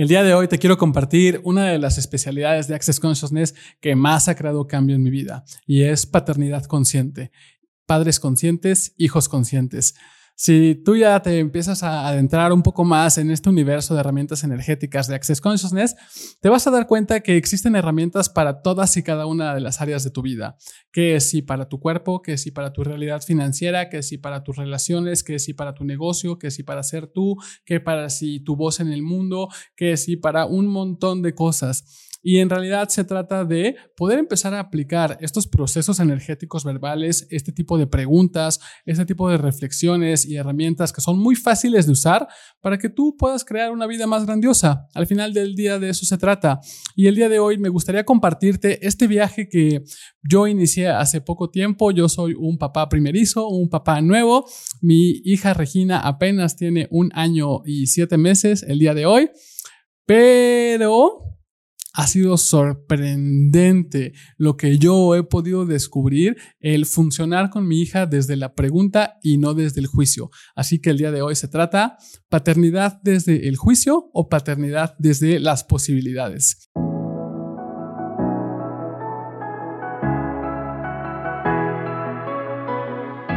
El día de hoy te quiero compartir una de las especialidades de Access Consciousness que más ha creado cambio en mi vida y es paternidad consciente. Padres conscientes, hijos conscientes. Si tú ya te empiezas a adentrar un poco más en este universo de herramientas energéticas de Access Consciousness, te vas a dar cuenta que existen herramientas para todas y cada una de las áreas de tu vida. Que si para tu cuerpo, que si para tu realidad financiera, que si para tus relaciones, que si para tu negocio, que si para ser tú, que para si tu voz en el mundo, que si para un montón de cosas. Y en realidad se trata de poder empezar a aplicar estos procesos energéticos verbales, este tipo de preguntas, este tipo de reflexiones y herramientas que son muy fáciles de usar para que tú puedas crear una vida más grandiosa. Al final del día de eso se trata. Y el día de hoy me gustaría compartirte este viaje que yo inicié hace poco tiempo. Yo soy un papá primerizo, un papá nuevo. Mi hija Regina apenas tiene un año y siete meses el día de hoy. Pero ha sido sorprendente lo que yo he podido descubrir, el funcionar con mi hija desde la pregunta y no desde el juicio. Así que el día de hoy se trata paternidad desde el juicio o paternidad desde las posibilidades.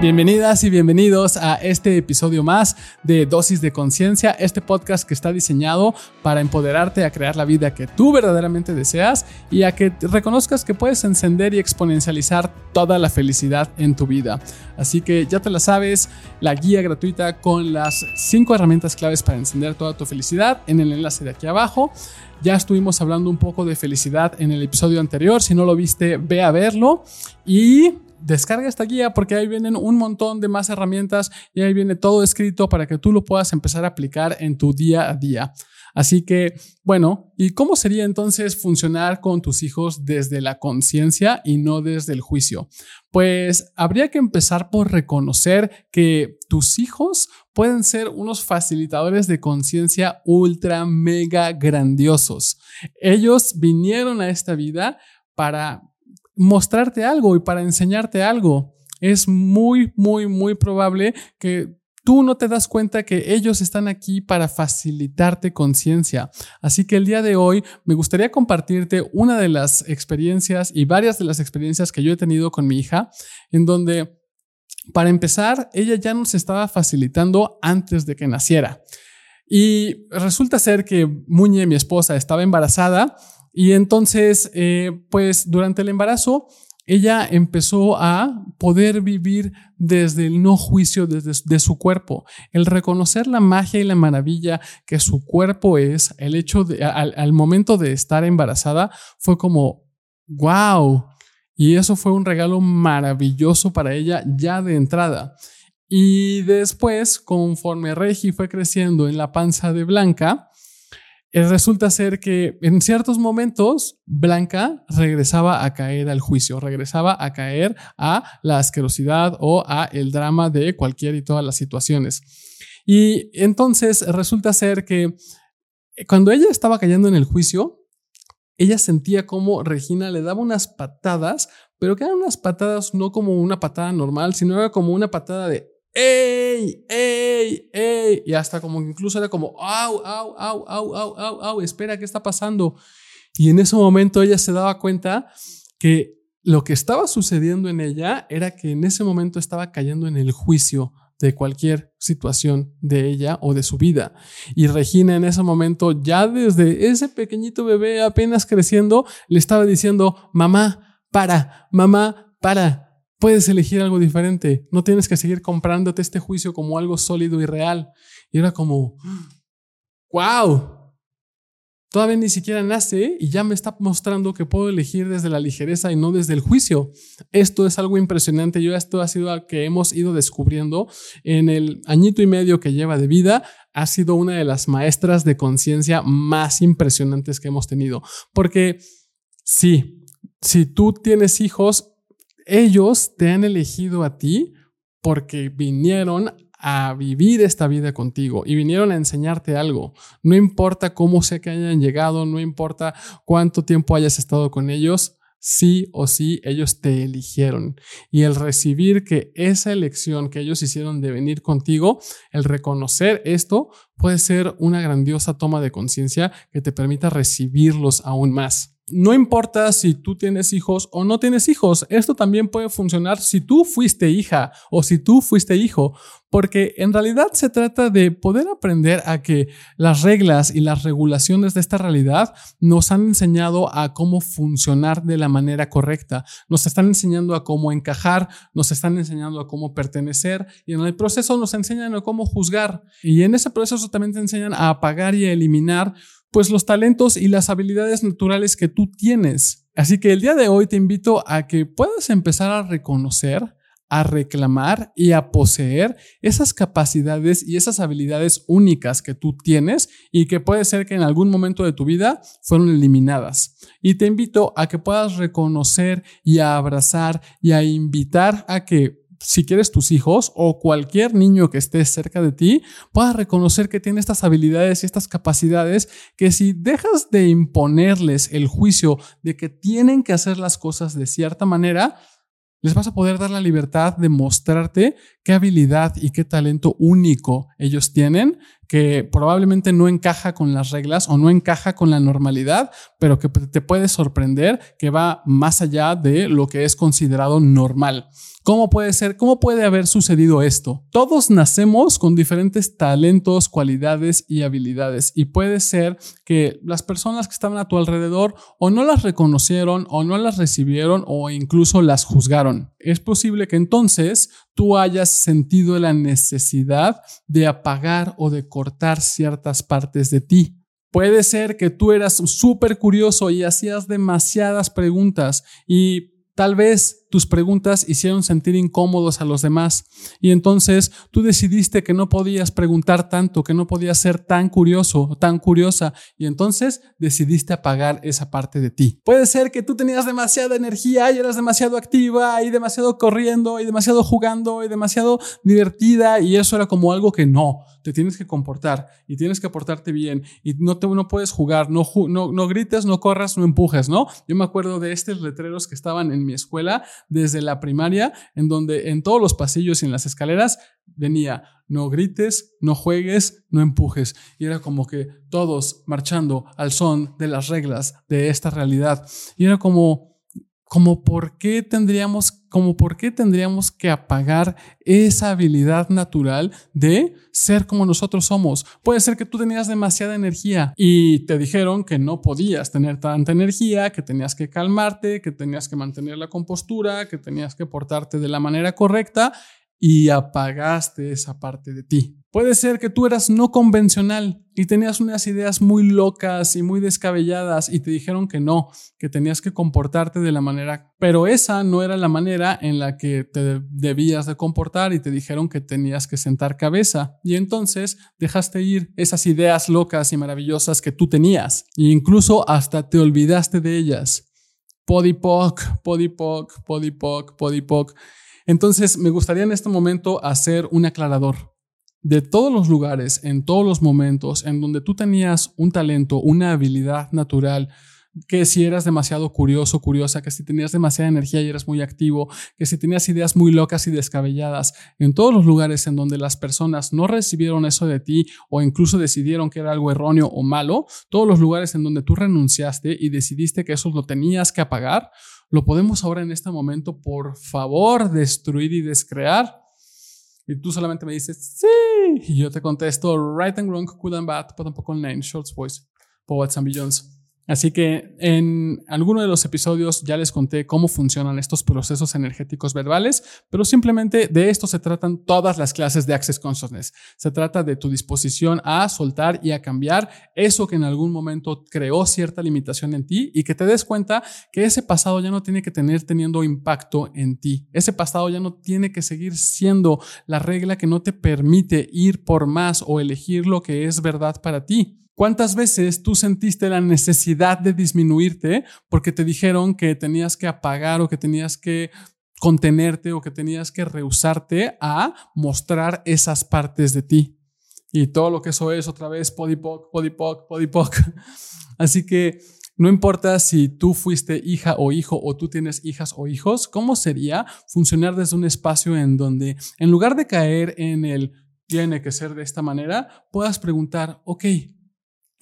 Bienvenidas y bienvenidos a este episodio más de Dosis de Conciencia, este podcast que está diseñado para empoderarte a crear la vida que tú verdaderamente deseas y a que reconozcas que puedes encender y exponencializar toda la felicidad en tu vida. Así que ya te la sabes, la guía gratuita con las cinco herramientas claves para encender toda tu felicidad en el enlace de aquí abajo. Ya estuvimos hablando un poco de felicidad en el episodio anterior. Si no lo viste, ve a verlo. Y descarga esta guía porque ahí vienen un montón de más herramientas y ahí viene todo escrito para que tú lo puedas empezar a aplicar en tu día a día. Así que, bueno, ¿y cómo sería entonces funcionar con tus hijos desde la conciencia y no desde el juicio? Pues habría que empezar por reconocer que tus hijos pueden ser unos facilitadores de conciencia ultra mega grandiosos. Ellos vinieron a esta vida para mostrarte algo y para enseñarte algo. Es muy, muy, muy probable que tú no te das cuenta que ellos están aquí para facilitarte conciencia. Así que el día de hoy me gustaría compartirte una de las experiencias y varias de las experiencias que yo he tenido con mi hija, en donde, para empezar, ella ya nos estaba facilitando antes de que naciera. Y resulta ser que Muñe, mi esposa, estaba embarazada y entonces, eh, pues durante el embarazo, ella empezó a poder vivir desde el no juicio desde su cuerpo, el reconocer la magia y la maravilla que su cuerpo es, el hecho de, al, momento de estar embarazada, fue como, wow, y eso fue un regalo maravilloso para ella ya de entrada. Y después, conforme Regi fue creciendo en la panza de Blanca, resulta ser que en ciertos momentos Blanca regresaba a caer al juicio, regresaba a caer a la asquerosidad o a el drama de cualquier y todas las situaciones. Y entonces resulta ser que eh, cuando ella estaba cayendo en el juicio, ella sentía como Regina le daba unas patadas, pero que eran unas patadas no como una patada normal, sino era como una patada de ¡Ey! ¡Ey! ¡Ey! Y hasta como incluso era como, ¡au, au, au, au, au, au, au! Espera, ¿qué está pasando? Y en ese momento ella se daba cuenta que lo que estaba sucediendo en ella era que en ese momento estaba cayendo en el juicio de cualquier situación de ella o de su vida. Y Regina en ese momento, ya desde ese pequeñito bebé apenas creciendo, le estaba diciendo, mamá, para, mamá, para, puedes elegir algo diferente. No tienes que seguir comprándote este juicio como algo sólido y real. Y era como, wow, todavía ni siquiera nace y ya me está mostrando que puedo elegir desde la ligereza y no desde el juicio. Esto es algo impresionante. Yo esto ha sido algo que hemos ido descubriendo en el añito y medio que lleva de vida. Ha sido una de las maestras de conciencia más impresionantes que hemos tenido. Porque sí, si tú tienes hijos, ellos te han elegido a ti porque vinieron a vivir esta vida contigo y vinieron a enseñarte algo. No importa cómo sea que hayan llegado, no importa cuánto tiempo hayas estado con ellos, sí o sí ellos te eligieron. Y el recibir que esa elección que ellos hicieron de venir contigo, el reconocer esto, puede ser una grandiosa toma de conciencia que te permita recibirlos aún más. No importa si tú tienes hijos o no tienes hijos, esto también puede funcionar si tú fuiste hija o si tú fuiste hijo, porque en realidad se trata de poder aprender a que las reglas y las regulaciones de esta realidad nos han enseñado a cómo funcionar de la manera correcta, nos están enseñando a cómo encajar, nos están enseñando a cómo pertenecer y en el proceso nos enseñan a cómo juzgar y en ese proceso también te enseñan a apagar y a eliminar pues los talentos y las habilidades naturales que tú tienes. Así que el día de hoy te invito a que puedas empezar a reconocer, a reclamar y a poseer esas capacidades y esas habilidades únicas que tú tienes y que puede ser que en algún momento de tu vida fueron eliminadas. Y te invito a que puedas reconocer y a abrazar y a invitar a que si quieres tus hijos o cualquier niño que esté cerca de ti, pueda reconocer que tiene estas habilidades y estas capacidades que si dejas de imponerles el juicio de que tienen que hacer las cosas de cierta manera, les vas a poder dar la libertad de mostrarte qué habilidad y qué talento único ellos tienen, que probablemente no encaja con las reglas o no encaja con la normalidad, pero que te puede sorprender que va más allá de lo que es considerado normal. ¿Cómo puede ser? ¿Cómo puede haber sucedido esto? Todos nacemos con diferentes talentos, cualidades y habilidades y puede ser que las personas que estaban a tu alrededor o no las reconocieron o no las recibieron o incluso las juzgaron. Es posible que entonces tú hayas sentido la necesidad de apagar o de cortar ciertas partes de ti. Puede ser que tú eras súper curioso y hacías demasiadas preguntas y Tal vez tus preguntas hicieron sentir incómodos a los demás y entonces tú decidiste que no podías preguntar tanto, que no podías ser tan curioso, tan curiosa y entonces decidiste apagar esa parte de ti. Puede ser que tú tenías demasiada energía y eras demasiado activa y demasiado corriendo y demasiado jugando y demasiado divertida y eso era como algo que no, te tienes que comportar y tienes que portarte bien y no, te, no puedes jugar, no, no, no grites, no corras, no empujes, ¿no? Yo me acuerdo de estos letreros que estaban en mi escuela desde la primaria, en donde en todos los pasillos y en las escaleras venía, no grites, no juegues, no empujes. Y era como que todos marchando al son de las reglas de esta realidad. Y era como como por qué tendríamos, como por qué tendríamos que apagar esa habilidad natural de ser como nosotros somos. Puede ser que tú tenías demasiada energía y te dijeron que no podías tener tanta energía, que tenías que calmarte, que tenías que mantener la compostura, que tenías que portarte de la manera correcta y apagaste esa parte de ti. Puede ser que tú eras no convencional y tenías unas ideas muy locas y muy descabelladas y te dijeron que no, que tenías que comportarte de la manera, pero esa no era la manera en la que te debías de comportar y te dijeron que tenías que sentar cabeza y entonces dejaste ir esas ideas locas y maravillosas que tú tenías e incluso hasta te olvidaste de ellas. Podipoc, podipoc, podipoc, podipoc. Entonces, me gustaría en este momento hacer un aclarador. De todos los lugares, en todos los momentos en donde tú tenías un talento, una habilidad natural, que si eras demasiado curioso, curiosa, que si tenías demasiada energía y eras muy activo, que si tenías ideas muy locas y descabelladas, en todos los lugares en donde las personas no recibieron eso de ti o incluso decidieron que era algo erróneo o malo, todos los lugares en donde tú renunciaste y decidiste que eso lo tenías que apagar, lo podemos ahora en este momento, por favor, destruir y descrear. Y tú solamente me dices, sí. Y yo te contesto, right and wrong, good and bad, but tampoco name, short voice, poets and billions. Así que en alguno de los episodios ya les conté cómo funcionan estos procesos energéticos verbales, pero simplemente de esto se tratan todas las clases de Access Consciousness. Se trata de tu disposición a soltar y a cambiar eso que en algún momento creó cierta limitación en ti y que te des cuenta que ese pasado ya no tiene que tener teniendo impacto en ti. Ese pasado ya no tiene que seguir siendo la regla que no te permite ir por más o elegir lo que es verdad para ti. ¿Cuántas veces tú sentiste la necesidad de disminuirte porque te dijeron que tenías que apagar o que tenías que contenerte o que tenías que rehusarte a mostrar esas partes de ti? Y todo lo que eso es otra vez podipoc, podipoc, podipoc. Así que no importa si tú fuiste hija o hijo o tú tienes hijas o hijos, ¿cómo sería funcionar desde un espacio en donde en lugar de caer en el tiene que ser de esta manera, puedas preguntar, ok,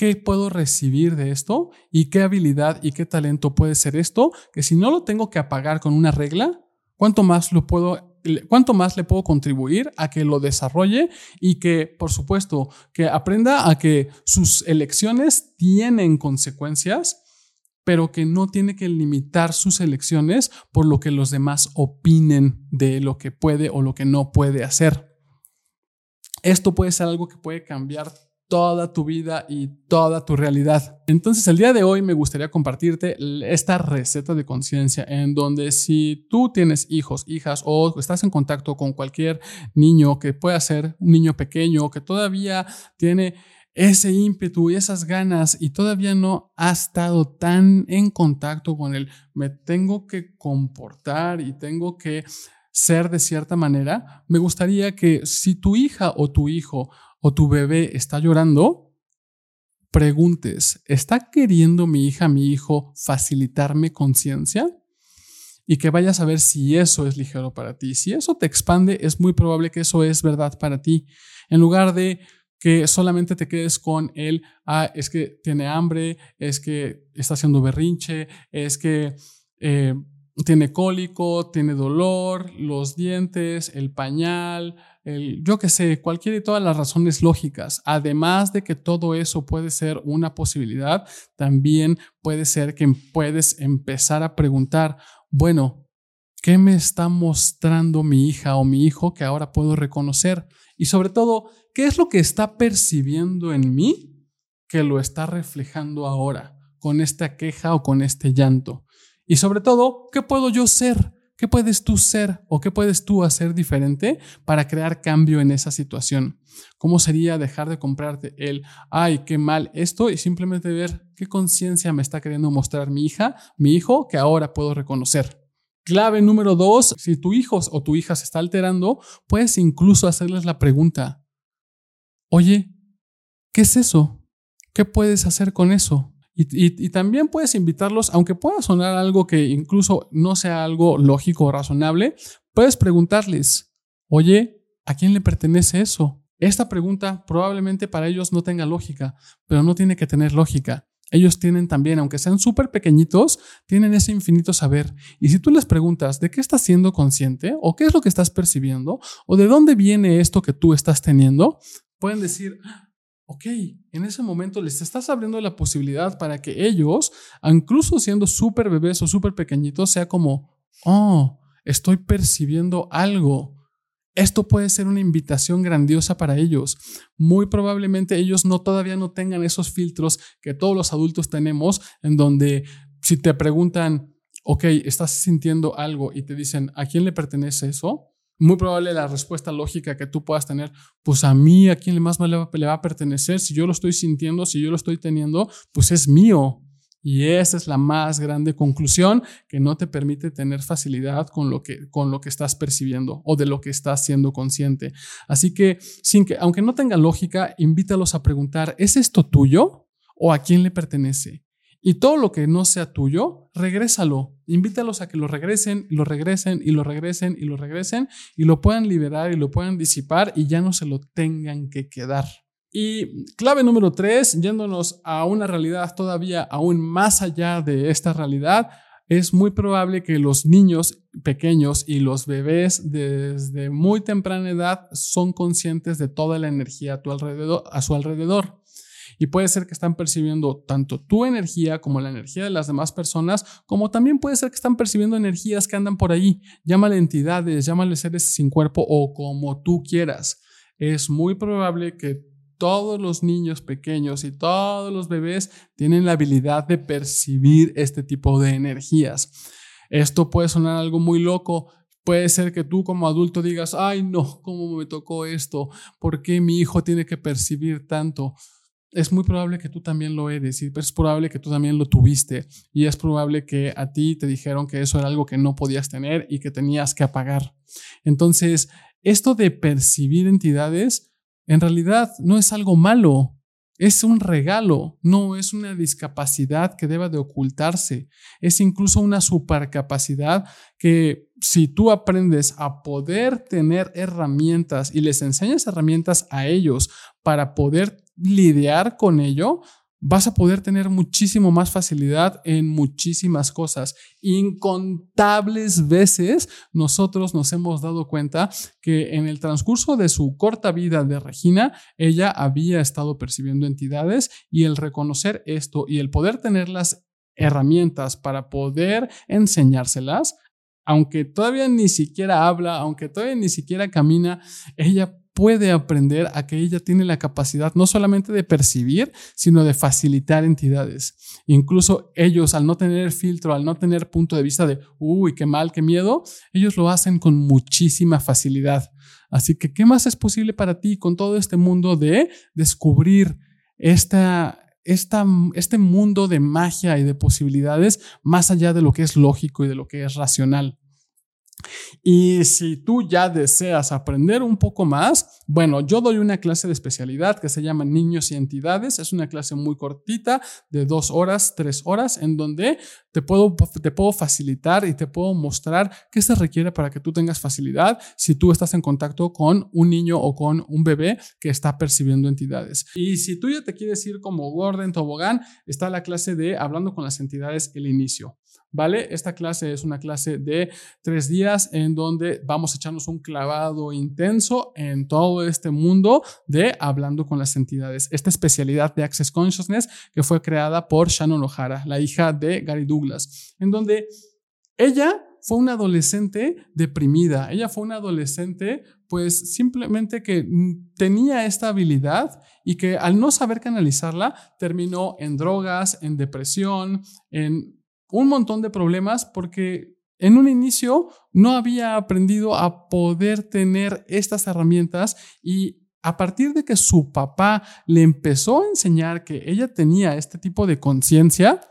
¿qué puedo recibir de esto? ¿Y qué habilidad y qué talento puede ser esto? Que si no lo tengo que apagar con una regla, ¿cuánto más lo puedo cuánto más le puedo contribuir a que lo desarrolle y que, por supuesto, que aprenda a que sus elecciones tienen consecuencias, pero que no tiene que limitar sus elecciones por lo que los demás opinen de lo que puede o lo que no puede hacer. Esto puede ser algo que puede cambiar toda tu vida y toda tu realidad. Entonces el día de hoy me gustaría compartirte esta receta de conciencia en donde si tú tienes hijos, hijas o estás en contacto con cualquier niño que pueda ser un niño pequeño que todavía tiene ese ímpetu y esas ganas y todavía no ha estado tan en contacto con él, me tengo que comportar y tengo que ser de cierta manera, me gustaría que si tu hija o tu hijo o tu bebé está llorando, preguntes, ¿está queriendo mi hija, mi hijo facilitarme conciencia? Y que vayas a ver si eso es ligero para ti. Si eso te expande, es muy probable que eso es verdad para ti. En lugar de que solamente te quedes con el, ah, es que tiene hambre, es que está haciendo berrinche, es que eh, tiene cólico, tiene dolor, los dientes, el pañal, yo qué sé, cualquiera de todas las razones lógicas. Además de que todo eso puede ser una posibilidad, también puede ser que puedes empezar a preguntar, bueno, ¿qué me está mostrando mi hija o mi hijo que ahora puedo reconocer? Y sobre todo, ¿qué es lo que está percibiendo en mí que lo está reflejando ahora con esta queja o con este llanto? Y sobre todo, ¿qué puedo yo ser? ¿Qué puedes tú ser o qué puedes tú hacer diferente para crear cambio en esa situación? ¿Cómo sería dejar de comprarte el, ay, qué mal esto y simplemente ver qué conciencia me está queriendo mostrar mi hija, mi hijo, que ahora puedo reconocer? Clave número dos, si tu hijo o tu hija se está alterando, puedes incluso hacerles la pregunta, oye, ¿qué es eso? ¿Qué puedes hacer con eso? Y, también puedes invitarlos, aunque pueda sonar algo que incluso no sea algo lógico o razonable, puedes preguntarles, oye, ¿a quién le pertenece eso? Esta pregunta probablemente para ellos no tenga lógica, pero no tiene que tener lógica. Ellos tienen también, aunque sean súper pequeñitos, tienen ese infinito saber. Y si tú les preguntas de qué estás siendo consciente, o qué es lo que estás percibiendo, o de dónde viene esto que tú estás teniendo, pueden decir, ok, en ese momento les estás abriendo la posibilidad para que ellos, incluso siendo súper bebés o súper pequeñitos, sea como, oh, estoy percibiendo algo. Esto puede ser una invitación grandiosa para ellos. Muy probablemente ellos no todavía no tengan esos filtros que todos los adultos tenemos, en donde si te preguntan, ok, estás sintiendo algo y te dicen, ¿a quién le pertenece eso? Muy probable la respuesta lógica que tú puedas tener, pues a mí, a quién más le va, le va a pertenecer, si yo lo estoy sintiendo, si yo lo estoy teniendo, pues es mío. Y esa es la más grande conclusión que no te permite tener facilidad con lo que, con lo que estás percibiendo o de lo que estás siendo consciente. Así que, sin que, aunque no tenga lógica, invítalos a preguntar, ¿es esto tuyo o a quién le pertenece? Y todo lo que no sea tuyo, regrésalo. Invítalos a que lo regresen, lo regresen y lo regresen y lo regresen y lo puedan liberar y lo puedan disipar y ya no se lo tengan que quedar. Y clave número tres, yéndonos a una realidad todavía aún más allá de esta realidad, es muy probable que los niños pequeños y los bebés desde muy temprana edad son conscientes de toda la energía a, tu alrededor, a su alrededor. Y puede ser que están percibiendo tanto tu energía como la energía de las demás personas, como también puede ser que están percibiendo energías que andan por ahí. Llámale entidades, llámale seres sin cuerpo o como tú quieras. Es muy probable que todos los niños pequeños y todos los bebés tienen la habilidad de percibir este tipo de energías. Esto puede sonar algo muy loco, Puede ser que tú como adulto digas, ay no, ¿cómo me tocó esto? ¿Por qué mi hijo tiene que percibir tanto? Es muy probable que tú también lo eres y es probable que tú también lo tuviste y es probable que a ti te dijeron que eso era algo que no podías tener y que tenías que apagar. Entonces, esto de percibir entidades en realidad no es algo malo, es un regalo, no es una discapacidad que deba de ocultarse, es incluso una supercapacidad que si tú aprendes a poder tener herramientas y les enseñas herramientas a ellos para poder lidiar con ello, vas a poder tener muchísimo más facilidad en muchísimas cosas. Incontables veces nosotros nos hemos dado cuenta que en el transcurso de su corta vida de Regina, ella había estado percibiendo entidades y el reconocer esto y el poder tener las herramientas para poder enseñárselas, aunque todavía ni siquiera habla, aunque todavía ni siquiera camina, ella puede aprender a que ella tiene la capacidad no solamente de percibir, sino de facilitar entidades. Incluso ellos, al no tener filtro, al no tener punto de vista de, uy, qué mal, qué miedo, ellos lo hacen con muchísima facilidad. Así que, ¿qué más es posible para ti con todo este mundo de descubrir esta, esta, este mundo de magia y de posibilidades más allá de lo que es lógico y de lo que es racional? Y si tú ya deseas aprender un poco más, bueno, yo doy una clase de especialidad que se llama Niños y Entidades. Es una clase muy cortita, de dos horas, tres horas, en donde te puedo, te puedo facilitar y te puedo mostrar qué se requiere para que tú tengas facilidad si tú estás en contacto con un niño o con un bebé que está percibiendo entidades. Y si tú ya te quieres ir como Gordon Tobogán, está la clase de Hablando con las entidades, el inicio. ¿Vale? Esta clase es una clase de tres días en donde vamos a echarnos un clavado intenso en todo este mundo de hablando con las entidades. Esta especialidad de Access Consciousness que fue creada por Shannon O'Hara, la hija de Gary Douglas, en donde ella fue una adolescente deprimida. Ella fue una adolescente, pues simplemente que tenía esta habilidad y que al no saber canalizarla, terminó en drogas, en depresión, en un montón de problemas porque en un inicio no había aprendido a poder tener estas herramientas y a partir de que su papá le empezó a enseñar que ella tenía este tipo de conciencia,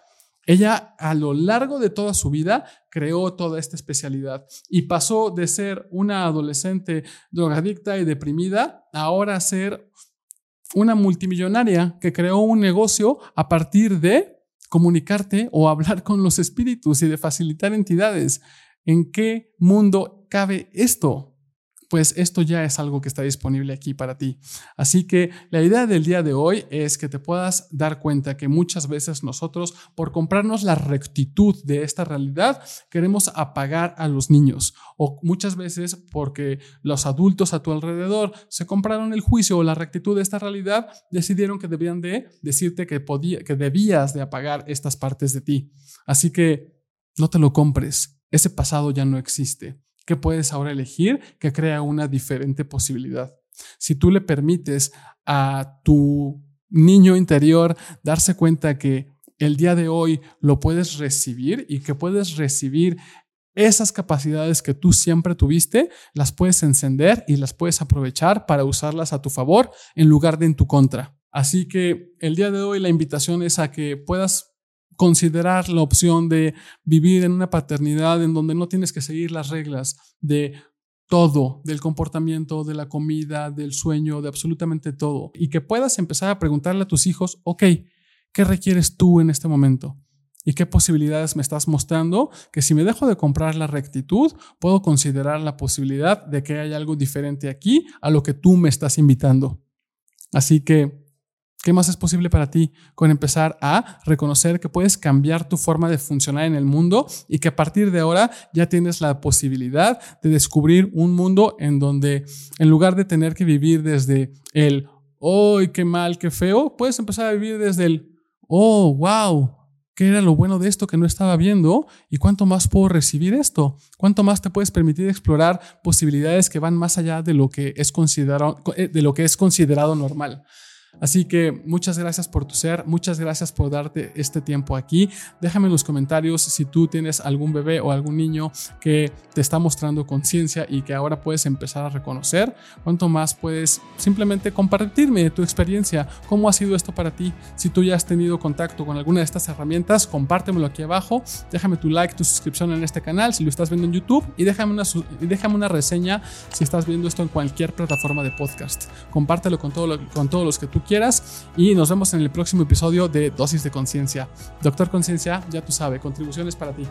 ella a lo largo de toda su vida creó toda esta especialidad y pasó de ser una adolescente drogadicta y deprimida a ser una multimillonaria que creó un negocio a partir de comunicarte o hablar con los espíritus y de facilitar entidades. ¿En qué mundo cabe esto? Pues esto ya es algo que está disponible aquí para ti. Así que la idea del día de hoy es que te puedas dar cuenta que muchas veces nosotros, por comprarnos la rectitud de esta realidad, queremos apagar a los niños. O muchas veces porque los adultos a tu alrededor se compraron el juicio o la rectitud de esta realidad, decidieron que debían de decirte que, podía, que debías de apagar estas partes de ti. Así que no te lo compres. Ese pasado ya no existe que puedes ahora elegir que crea una diferente posibilidad. Si tú le permites a tu niño interior darse cuenta que el día de hoy lo puedes recibir y que puedes recibir esas capacidades que tú siempre tuviste, las puedes encender y las puedes aprovechar para usarlas a tu favor en lugar de en tu contra. Así que el día de hoy la invitación es a que puedas considerar la opción de vivir en una paternidad en donde no tienes que seguir las reglas de todo, del comportamiento, de la comida, del sueño, de absolutamente todo. Y que puedas empezar a preguntarle a tus hijos, ok, ¿qué requieres tú en este momento? ¿Y qué posibilidades me estás mostrando? Que si me dejo de comprar la rectitud, puedo considerar la posibilidad de que haya algo diferente aquí a lo que tú me estás invitando. Así que ¿Qué más es posible para ti con empezar a reconocer que puedes cambiar tu forma de funcionar en el mundo y que a partir de ahora ya tienes la posibilidad de descubrir un mundo en donde en lugar de tener que vivir desde el, oh, qué mal, qué feo, puedes empezar a vivir desde el, oh, wow, qué era lo bueno de esto que no estaba viendo y cuánto más puedo recibir esto, cuánto más te puedes permitir explorar posibilidades que van más allá de lo que es considerado, de lo que es considerado normal. Así que muchas gracias por tu ser, muchas gracias por darte este tiempo aquí. Déjame en los comentarios si tú tienes algún bebé o algún niño que te está mostrando conciencia y que ahora puedes empezar a reconocer. Cuánto más puedes simplemente compartirme tu experiencia, cómo ha sido esto para ti. Si tú ya has tenido contacto con alguna de estas herramientas, compártemelo aquí abajo. Déjame tu like, tu suscripción en este canal si lo estás viendo en YouTube y déjame una, déjame una reseña si estás viendo esto en cualquier plataforma de podcast. Compártelo con, todo con todos los que tú quieras. Y nos vemos en el próximo episodio de Dosis de Conciencia. Doctor Conciencia, ya tú sabes, contribuciones para ti.